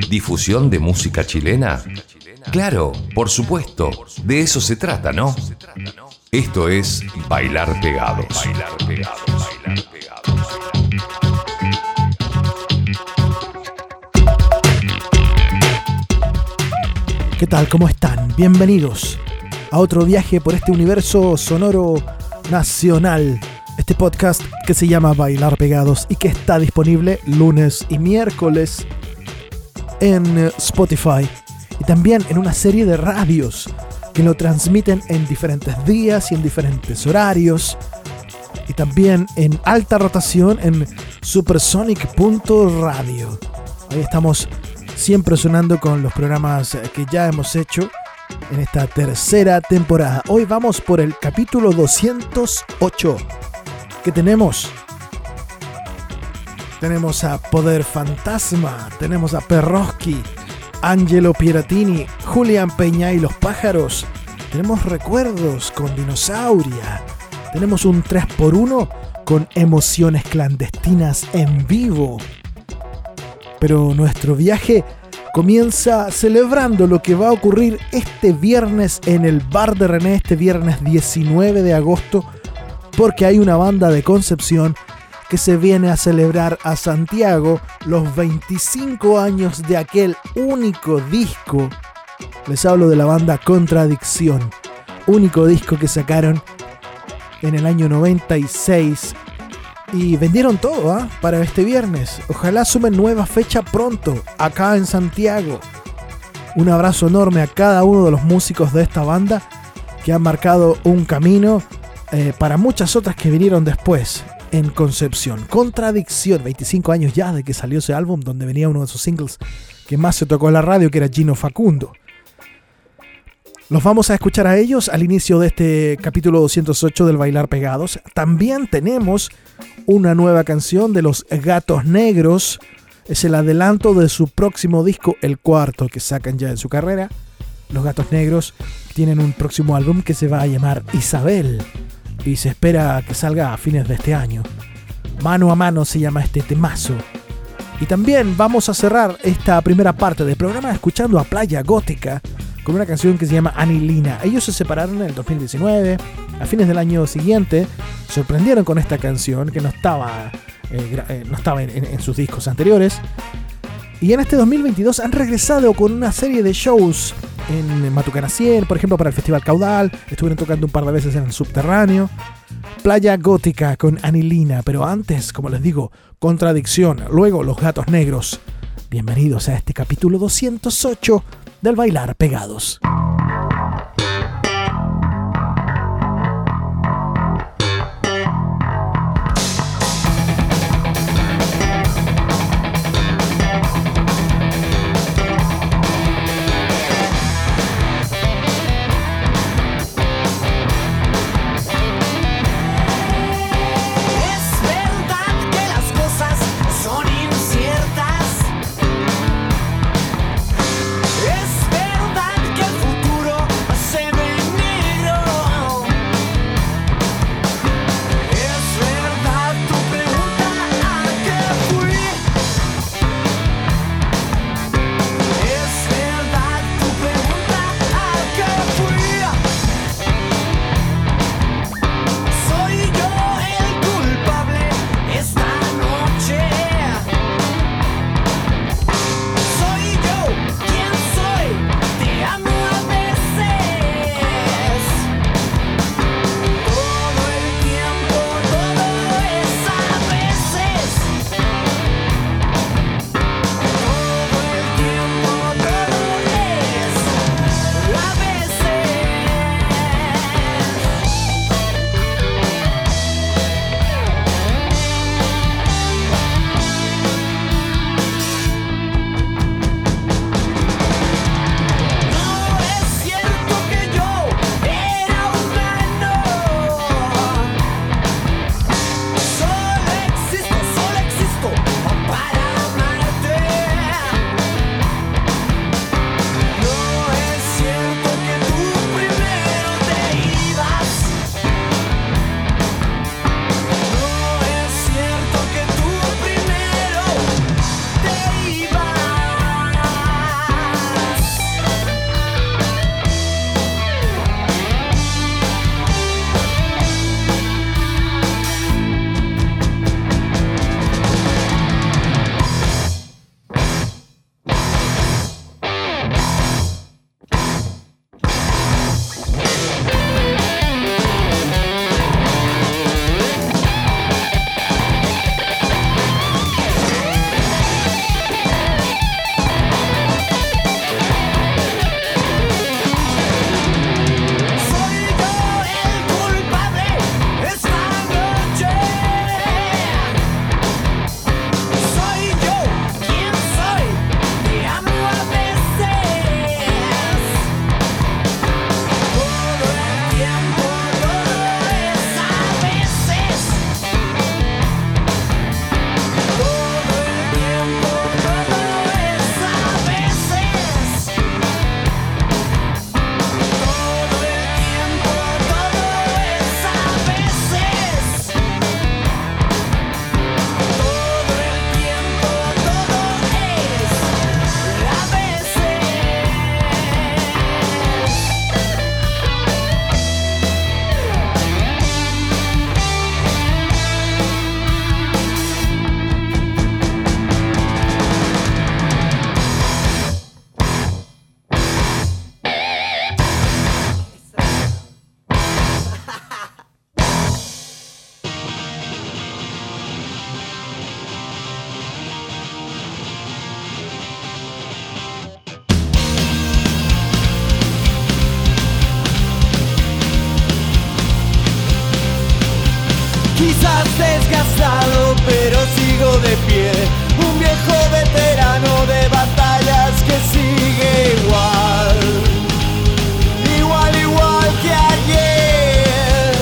¿Difusión de música chilena? Claro, por supuesto, de eso se trata, ¿no? Esto es Bailar Pegados. ¿Qué tal? ¿Cómo están? Bienvenidos a otro viaje por este universo sonoro nacional. Este podcast que se llama Bailar Pegados y que está disponible lunes y miércoles en eh, Spotify y también en una serie de radios que lo transmiten en diferentes días y en diferentes horarios y también en alta rotación en supersonic.radio. Ahí estamos siempre sonando con los programas que ya hemos hecho en esta tercera temporada. Hoy vamos por el capítulo 208 que tenemos tenemos a Poder Fantasma, tenemos a Perroski, Angelo Piratini, Julián Peña y los pájaros. Tenemos recuerdos con Dinosauria. Tenemos un 3x1 con emociones clandestinas en vivo. Pero nuestro viaje comienza celebrando lo que va a ocurrir este viernes en el bar de René, este viernes 19 de agosto, porque hay una banda de Concepción que se viene a celebrar a Santiago los 25 años de aquel único disco. Les hablo de la banda Contradicción, único disco que sacaron en el año 96 y vendieron todo ¿ah? para este viernes. Ojalá sumen nueva fecha pronto, acá en Santiago. Un abrazo enorme a cada uno de los músicos de esta banda que han marcado un camino eh, para muchas otras que vinieron después en Concepción. Contradicción, 25 años ya de que salió ese álbum donde venía uno de sus singles que más se tocó en la radio, que era Gino Facundo. Los vamos a escuchar a ellos al inicio de este capítulo 208 del Bailar Pegados. También tenemos una nueva canción de los Gatos Negros. Es el adelanto de su próximo disco, el cuarto que sacan ya en su carrera. Los Gatos Negros tienen un próximo álbum que se va a llamar Isabel y se espera que salga a fines de este año. Mano a mano se llama este temazo. Y también vamos a cerrar esta primera parte del programa escuchando a Playa Gótica con una canción que se llama Anilina. Ellos se separaron en el 2019, a fines del año siguiente sorprendieron con esta canción que no estaba, eh, eh, no estaba en sus discos anteriores. Y en este 2022 han regresado con una serie de shows en Matucana 100, por ejemplo, para el Festival Caudal. Estuvieron tocando un par de veces en el subterráneo. Playa Gótica con Anilina, pero antes, como les digo, Contradicción, luego Los Gatos Negros. Bienvenidos a este capítulo 208 del Bailar Pegados. Quizás desgastado, pero sigo de pie. Un viejo veterano de batallas que sigue igual. Igual, igual que ayer.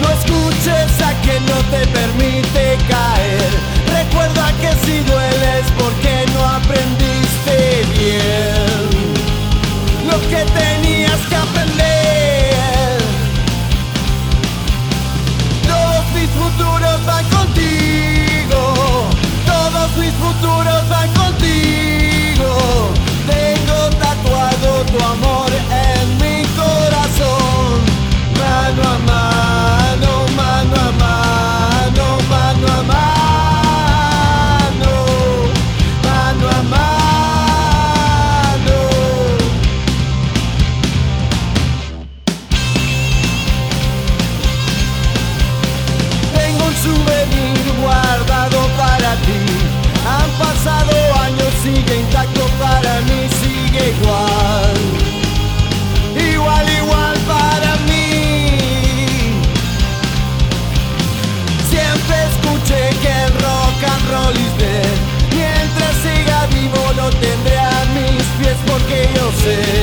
No escuches a quien no te permite caer. Recuerda que si dueles porque no aprendiste bien lo que tenías que aprender. Igual. Igual, igual para mí. Siempre escuché que el rock and roll is dead. Mientras siga vivo lo tendré a mis pies porque yo sé.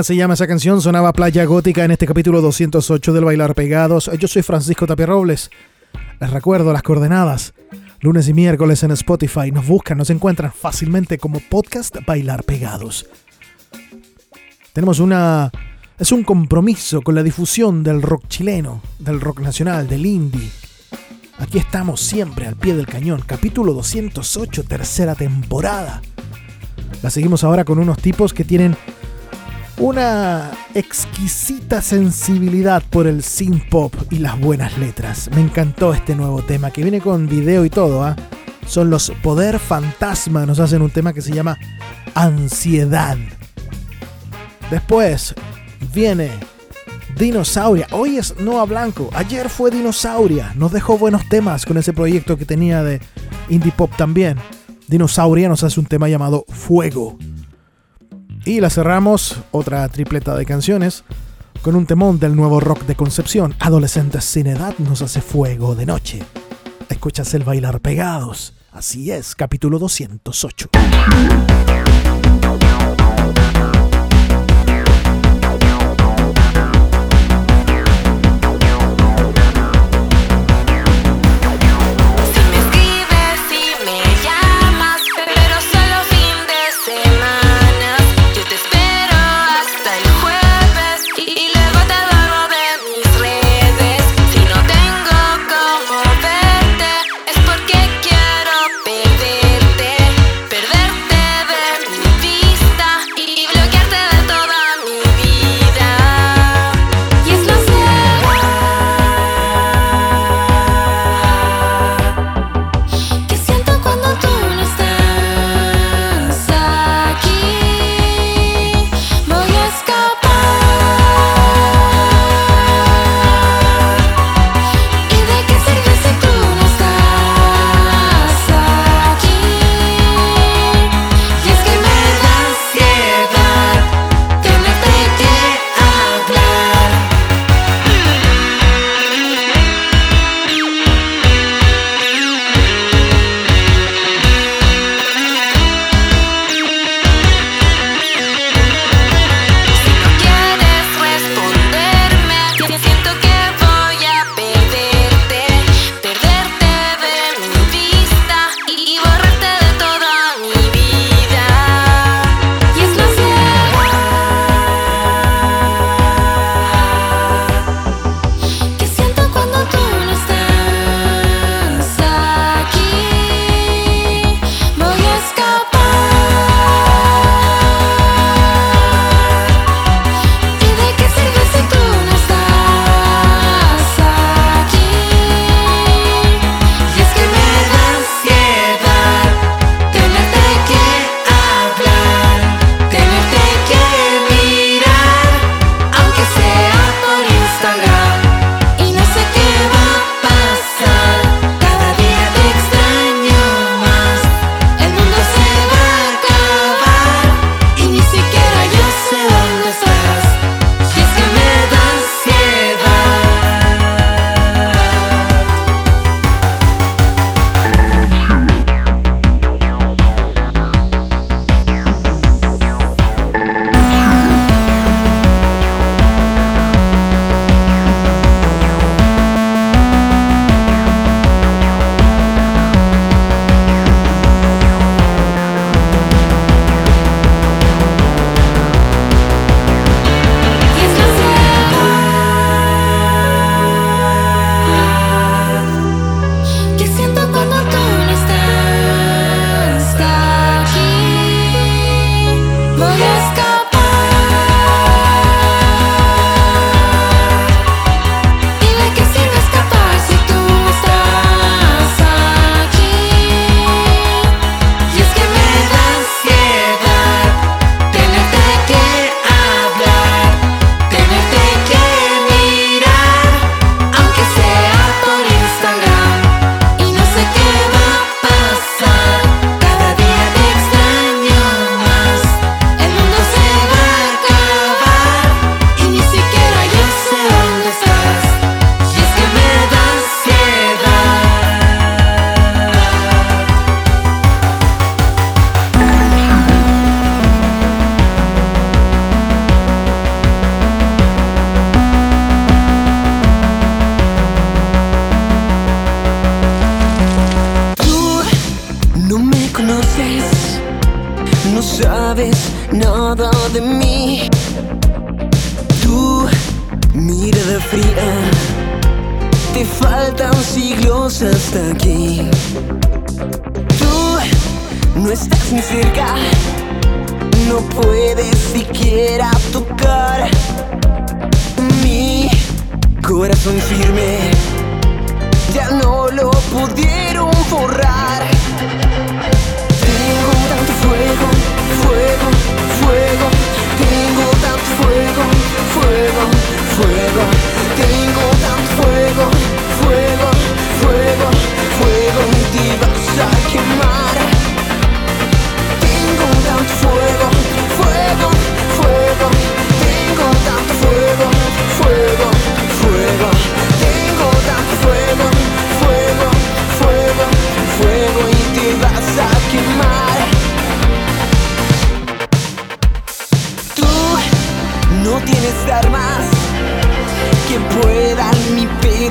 Se llama esa canción, sonaba Playa Gótica en este capítulo 208 del Bailar Pegados. Yo soy Francisco Tapia Robles. Les recuerdo las coordenadas. Lunes y miércoles en Spotify. Nos buscan, nos encuentran fácilmente como podcast Bailar Pegados. Tenemos una... Es un compromiso con la difusión del rock chileno, del rock nacional, del indie. Aquí estamos siempre al pie del cañón. Capítulo 208, tercera temporada. La seguimos ahora con unos tipos que tienen una exquisita sensibilidad por el synth pop y las buenas letras. Me encantó este nuevo tema que viene con video y todo. ¿ah? Son los Poder Fantasma. Nos hacen un tema que se llama Ansiedad. Después viene Dinosauria. Hoy es Noah Blanco. Ayer fue Dinosauria. Nos dejó buenos temas con ese proyecto que tenía de indie pop también. Dinosauria nos hace un tema llamado Fuego. Y la cerramos, otra tripleta de canciones, con un temón del nuevo rock de Concepción. Adolescentes sin edad nos hace fuego de noche. Escuchas el bailar pegados. Así es, capítulo 208.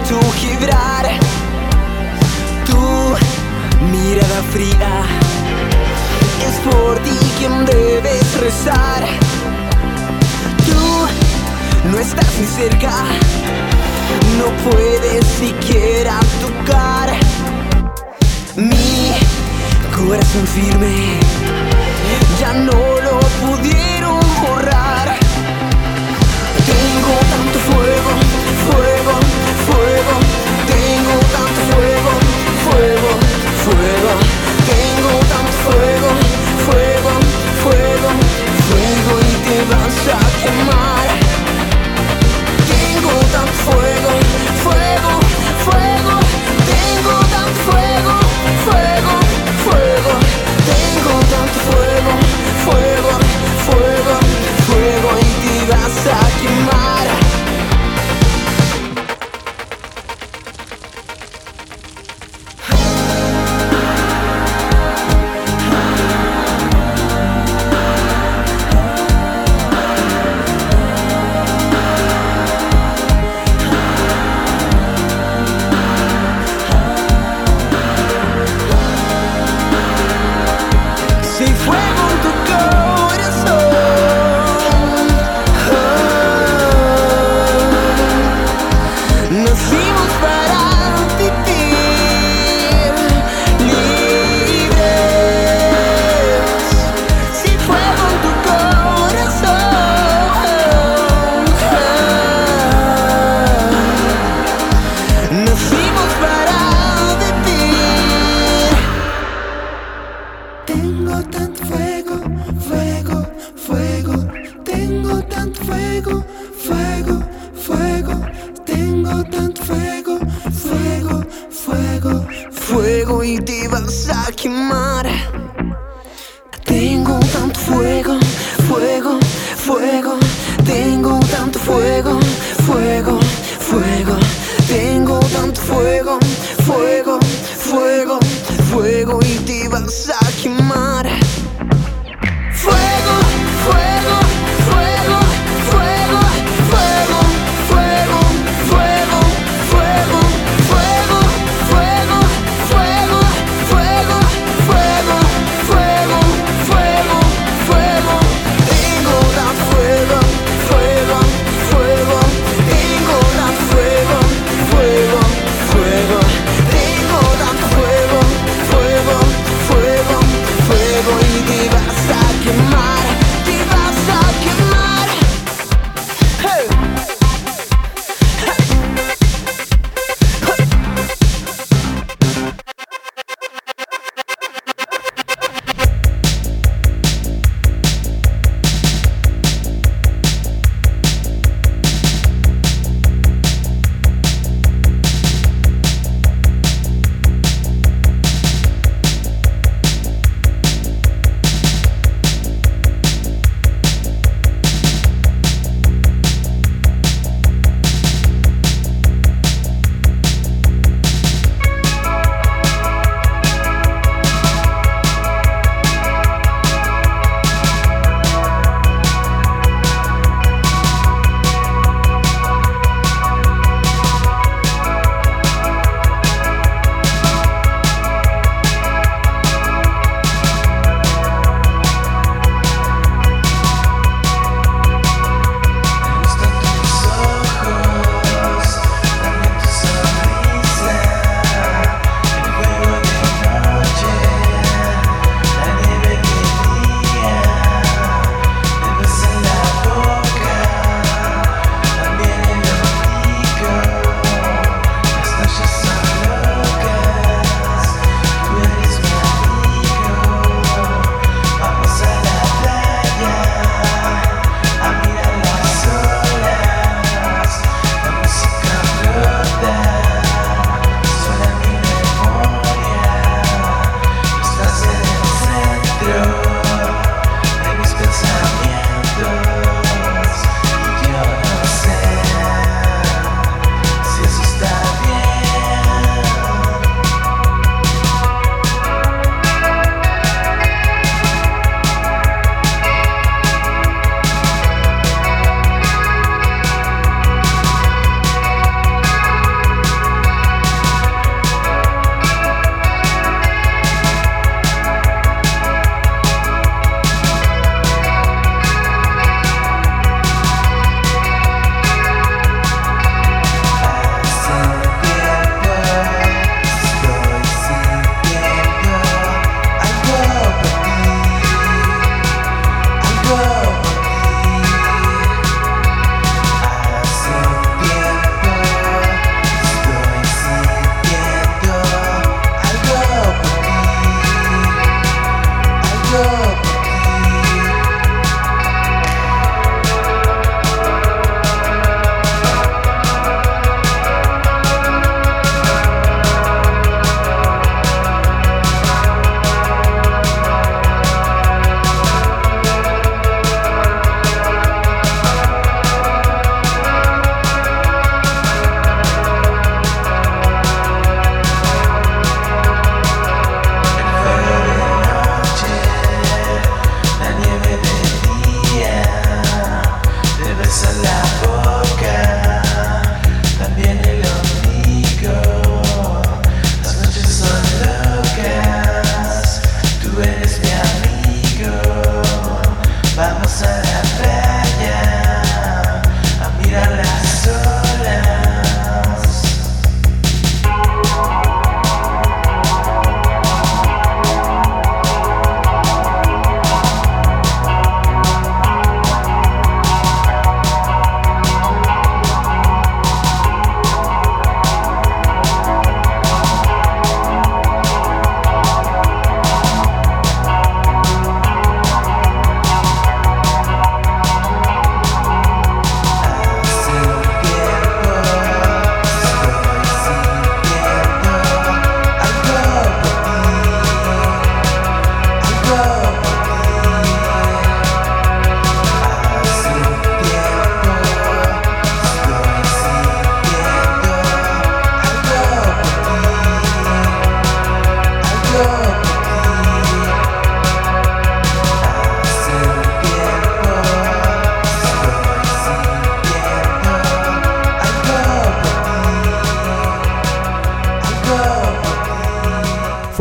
tu vibrar, tu mirada fría. Es por ti quien debes rezar. Tú no estás ni cerca, no puedes siquiera tocar mi corazón firme. Ya no lo pudieron borrar. Tengo tengo tan fuego, fuego, fuego, fuego y te vas a quemar. Tengo tan fuego, fuego.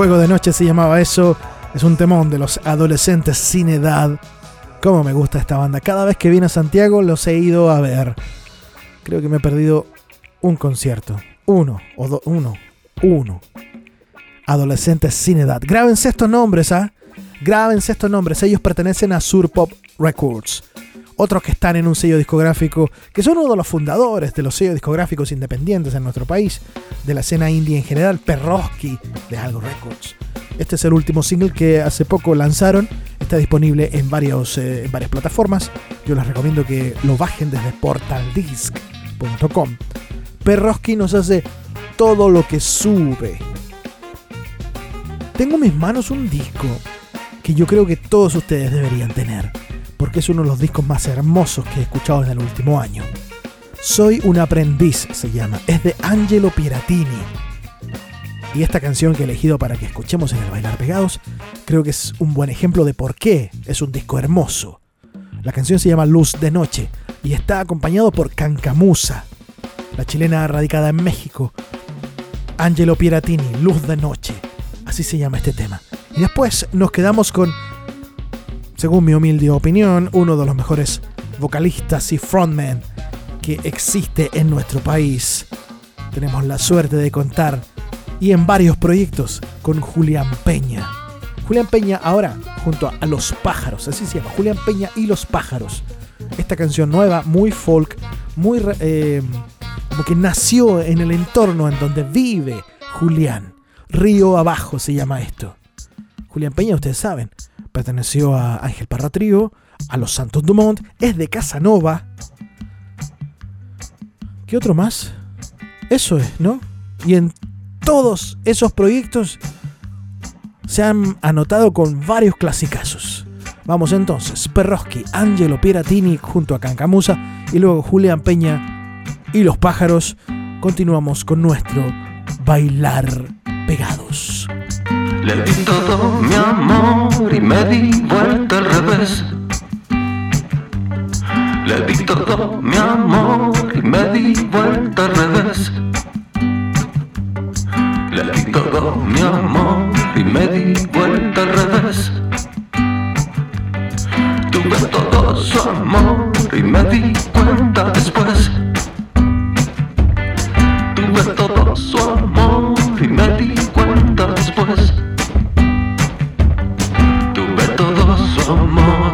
Fuego de Noche se llamaba eso. Es un temón de los adolescentes sin edad. Cómo me gusta esta banda. Cada vez que viene a Santiago los he ido a ver. Creo que me he perdido un concierto. Uno, o dos, uno, uno. Adolescentes sin edad. Grábense estos nombres, ¿ah? Grábense estos nombres. Ellos pertenecen a Sur Pop Records. Otros que están en un sello discográfico, que son uno de los fundadores de los sellos discográficos independientes en nuestro país, de la escena indie en general, Perroski de Algo Records. Este es el último single que hace poco lanzaron. Está disponible en, eh, en varias plataformas. Yo les recomiendo que lo bajen desde portaldisc.com. Perroski nos hace todo lo que sube. Tengo en mis manos un disco que yo creo que todos ustedes deberían tener, porque es uno de los discos más hermosos que he escuchado en el último año. Soy un aprendiz se llama, es de Angelo Piratini. Y esta canción que he elegido para que escuchemos en el Bailar Pegados, creo que es un buen ejemplo de por qué es un disco hermoso. La canción se llama Luz de Noche y está acompañado por Cancamusa, la chilena radicada en México. Angelo Piratini, Luz de Noche. Así se llama este tema. Y después nos quedamos con, según mi humilde opinión, uno de los mejores vocalistas y frontmen que existe en nuestro país. Tenemos la suerte de contar y en varios proyectos con Julián Peña. Julián Peña ahora junto a, Los Pájaros, así se llama, Julián Peña y Los Pájaros. Esta canción nueva, muy folk, muy... Eh, como que nació en el entorno en donde vive Julián. Río Abajo se llama esto. Julián Peña, ustedes saben, perteneció a Ángel Parra Trío, a los Santos Dumont, es de Casanova. ¿Qué otro más? Eso es, ¿no? Y en todos esos proyectos se han anotado con varios clasicazos. Vamos entonces, Perroski, Angelo Piratini junto a Cancamusa y luego Julián Peña y los pájaros. Continuamos con nuestro bailar pegados. Le di todo mi amor y me di vuelta al revés. Le di todo mi amor y me di vuelta al revés. Le di todo mi amor y me di vuelta al revés. Tuve todo su amor y me di cuenta después. Tuve todo su amor todo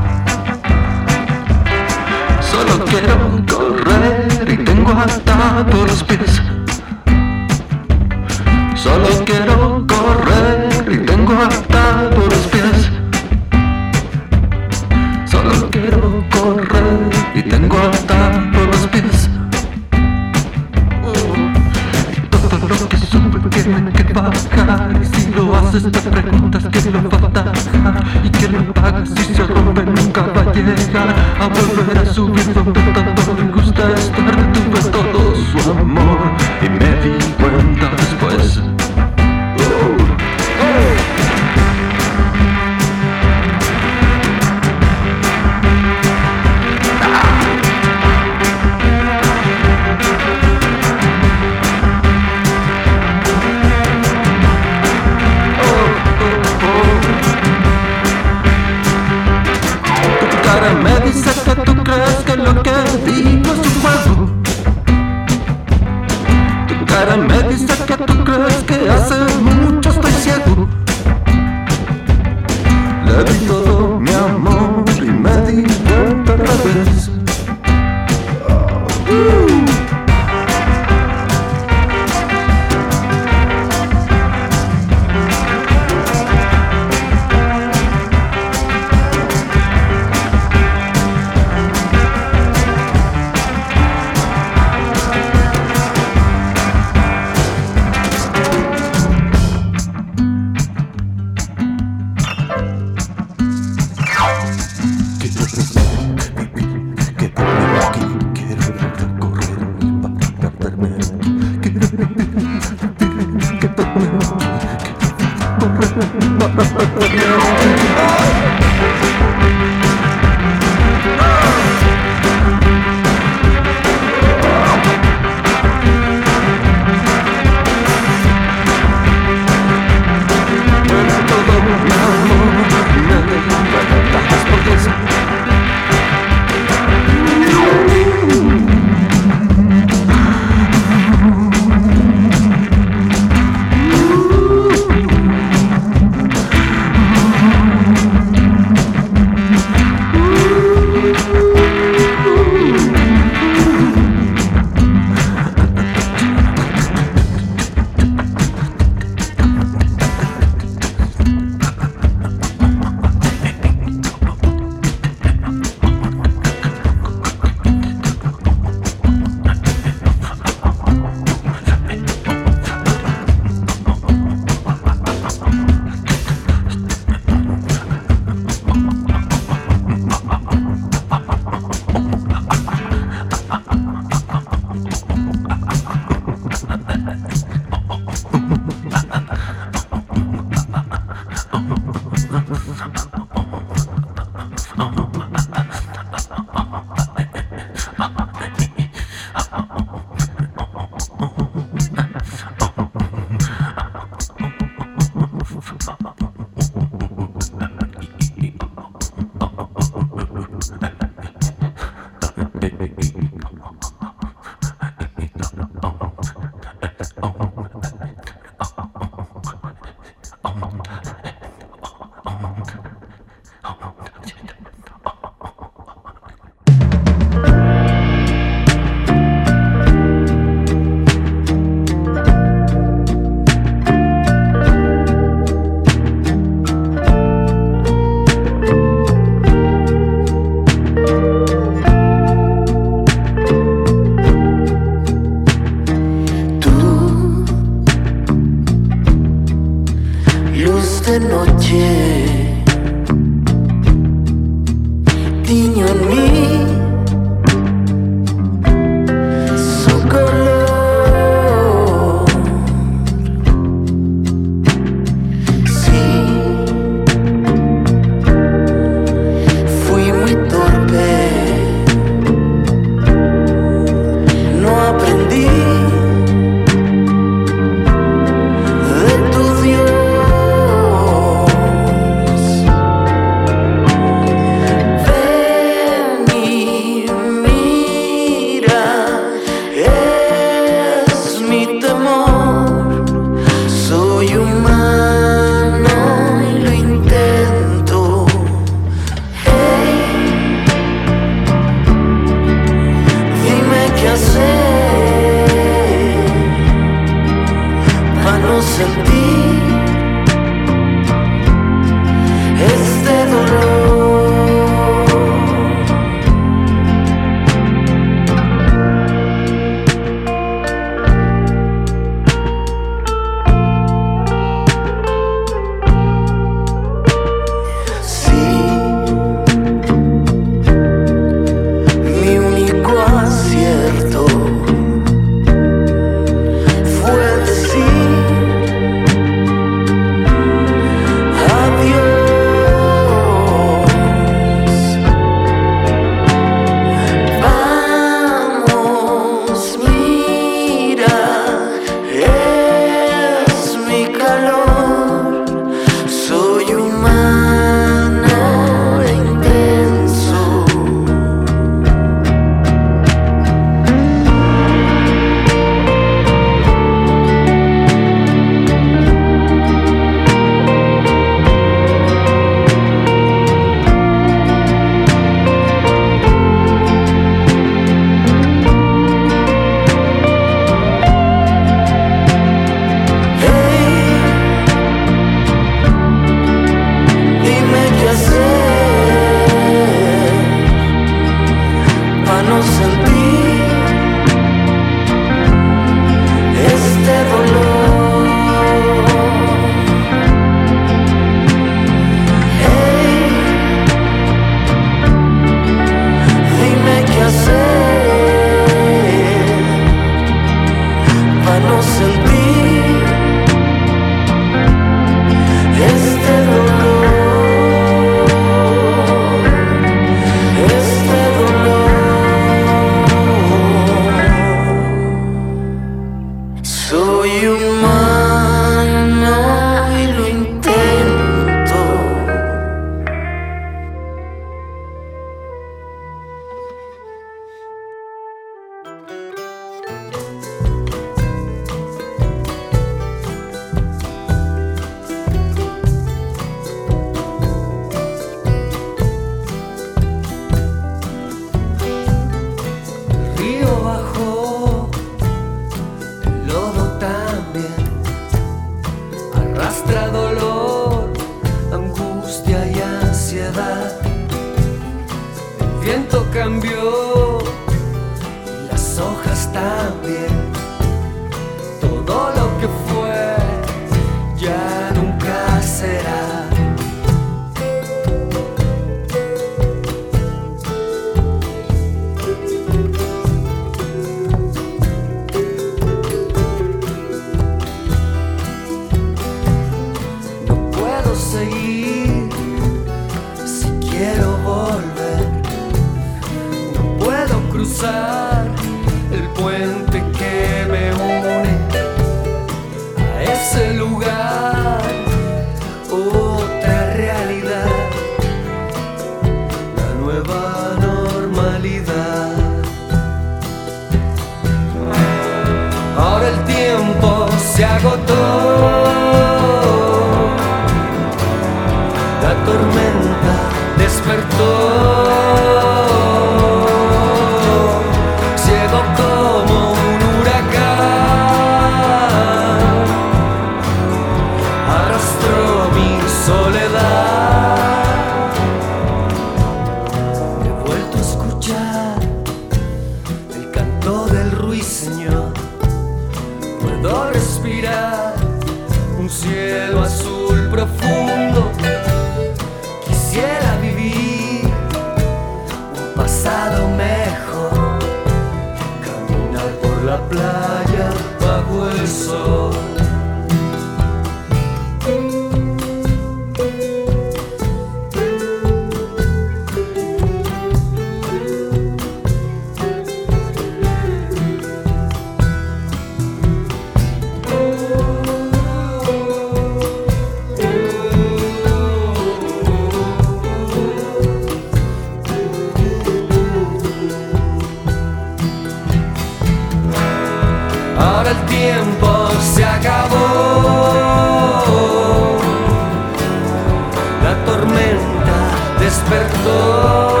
la tormenta despertó.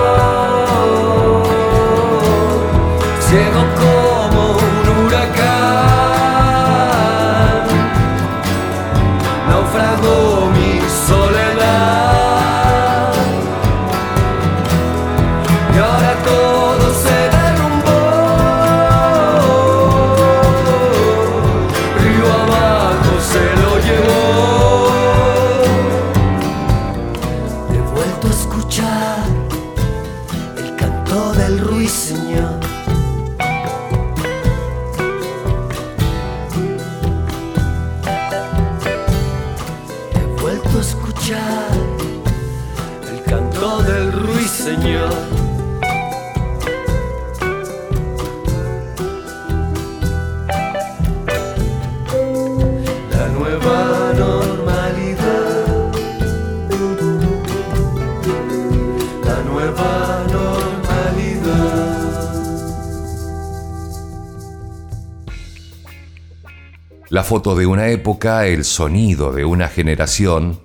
Foto de una época, el sonido de una generación,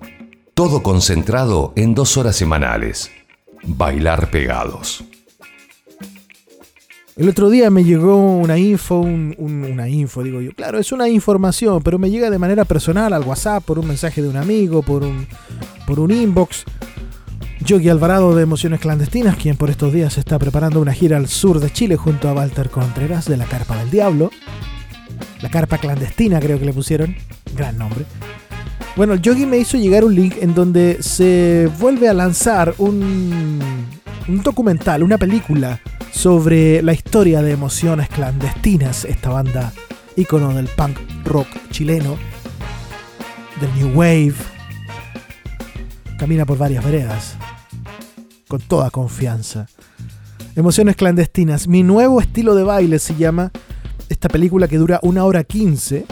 todo concentrado en dos horas semanales. Bailar pegados. El otro día me llegó una info, un- un- una info, digo yo. Claro, es una información, pero me llega de manera personal al WhatsApp, por un mensaje de un amigo, por un, por un inbox. Yogi Alvarado de Emociones Clandestinas, quien por estos días está preparando una gira al sur de Chile junto a Walter Contreras de la Carpa del Diablo. La Carpa Clandestina creo que le pusieron. Gran nombre. Bueno, el Yogi me hizo llegar un link en donde se vuelve a lanzar un, un documental, una película sobre la historia de Emociones Clandestinas, esta banda ícono del punk rock chileno, del New Wave. Camina por varias veredas, con toda confianza. Emociones Clandestinas, mi nuevo estilo de baile se llama esta película que dura una hora 15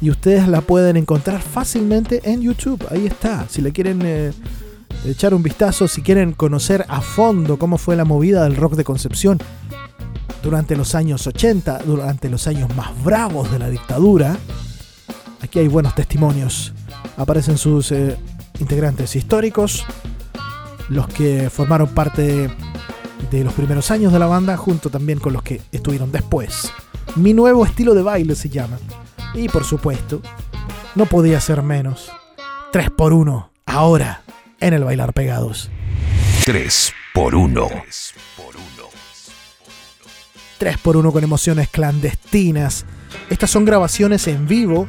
y ustedes la pueden encontrar fácilmente en YouTube. Ahí está. Si le quieren eh, echar un vistazo, si quieren conocer a fondo cómo fue la movida del rock de Concepción durante los años 80, durante los años más bravos de la dictadura, aquí hay buenos testimonios. Aparecen sus eh, integrantes históricos, los que formaron parte de los primeros años de la banda, junto también con los que estuvieron después. Mi nuevo estilo de baile se llama. Y por supuesto, no podía ser menos. 3 por 1 ahora, en el Bailar Pegados. 3 por 1. 3 por 1 con emociones clandestinas. Estas son grabaciones en vivo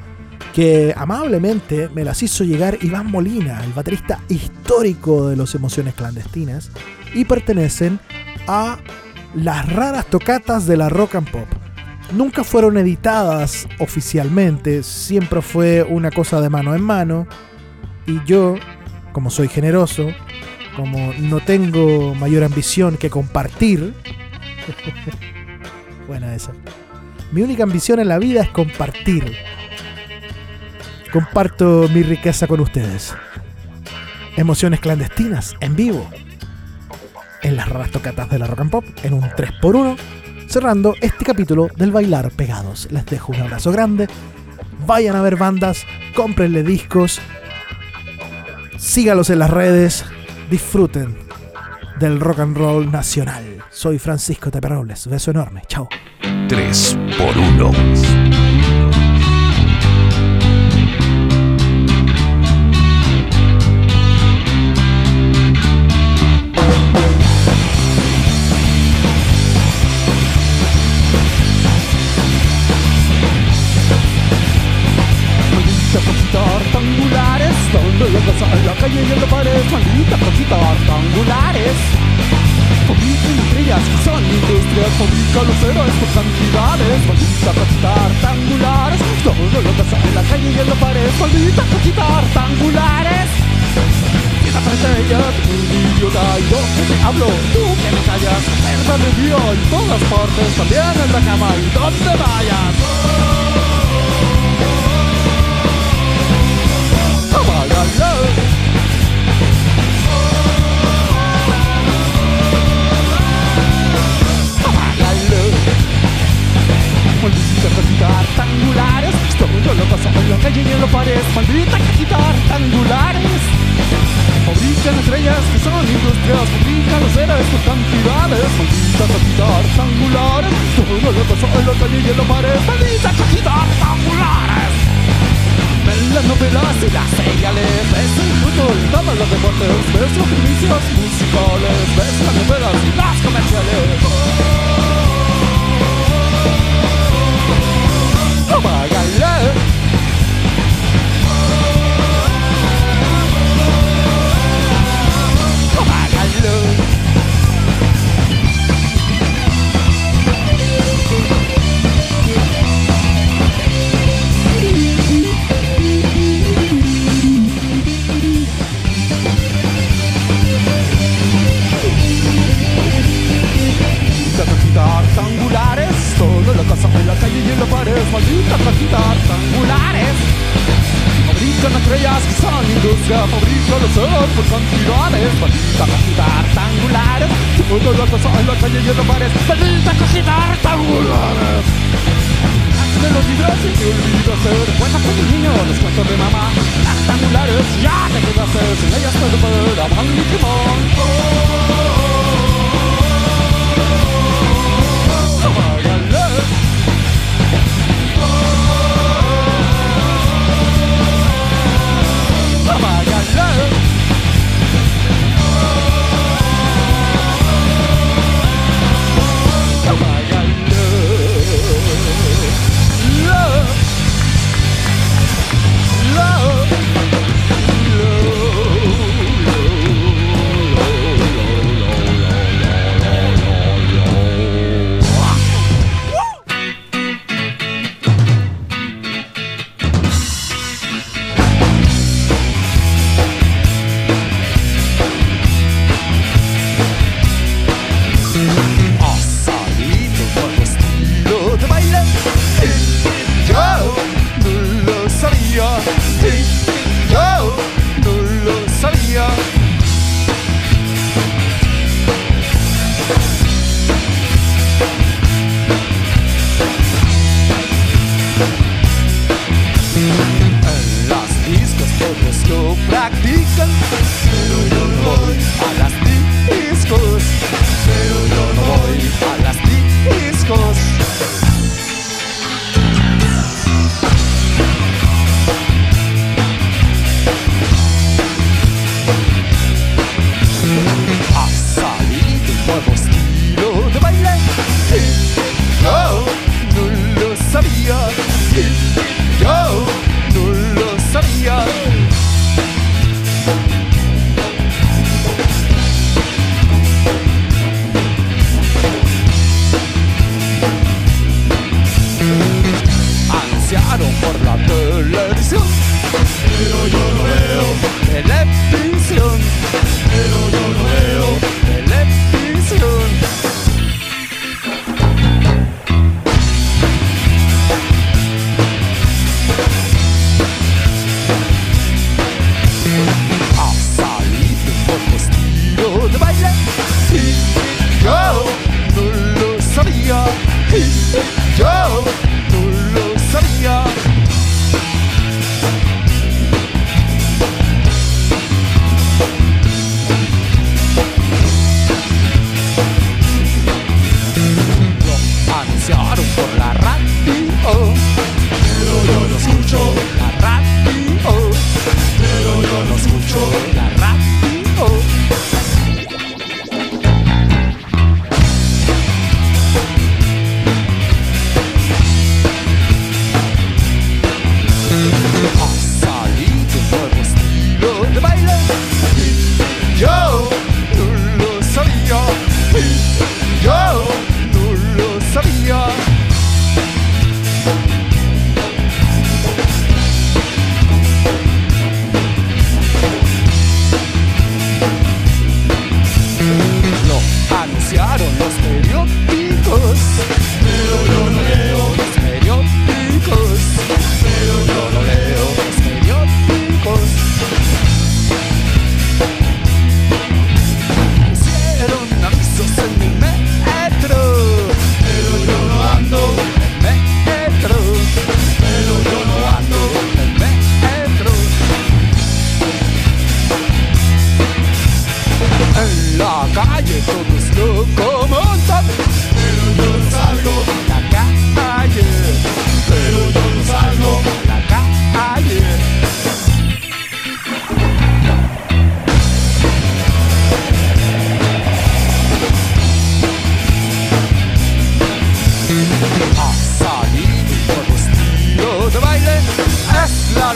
que amablemente me las hizo llegar Iván Molina, el baterista histórico de los Emociones Clandestinas, y pertenecen a las raras tocatas de la rock and pop. Nunca fueron editadas oficialmente, siempre fue una cosa de mano en mano, y yo, como soy generoso, como no tengo mayor ambición que compartir, buena esa. Mi única ambición en la vida es compartir. Comparto mi riqueza con ustedes. Emociones clandestinas, en vivo. En las raras tocatas de la rock and pop, en un 3x1. Cerrando este capítulo del Bailar Pegados. Les dejo un abrazo grande. Vayan a ver bandas, cómprenle discos. Sígalos en las redes. Disfruten del rock and roll nacional. Soy Francisco Teperobles. Beso enorme. Chao. 3 por 1. Y la pared Maldita cosita rectangulares. Queda frente a ella un idiota Y yo que te hablo, tú que me callas Cerca de mí en todas partes También en la cama y donde vayas. Apágalo. Calle y en la pared Maldita cajita rectangulares. Fabrican estrellas que son industrias Fabrican los héroes por cantidades. Maldita cajita rectangulares. Todo lo pasa en la calle y en la pared Maldita cajita rectangulares. Ven las novelas y las seriales Ves el fútbol, todos los deportes Ves los comicios musicales Ves las novelas y las a Fabricio Lozano por San Girones Maldita cosita rectangular Todo lo pasado en la calle y en los bares Maldita cosita rectangular de los libros y te olvido hacer Cuentas con tu niño, los cuentos de mamá Rectangulares, ya te quedas Sin ellas puedo poder a Van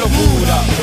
locura.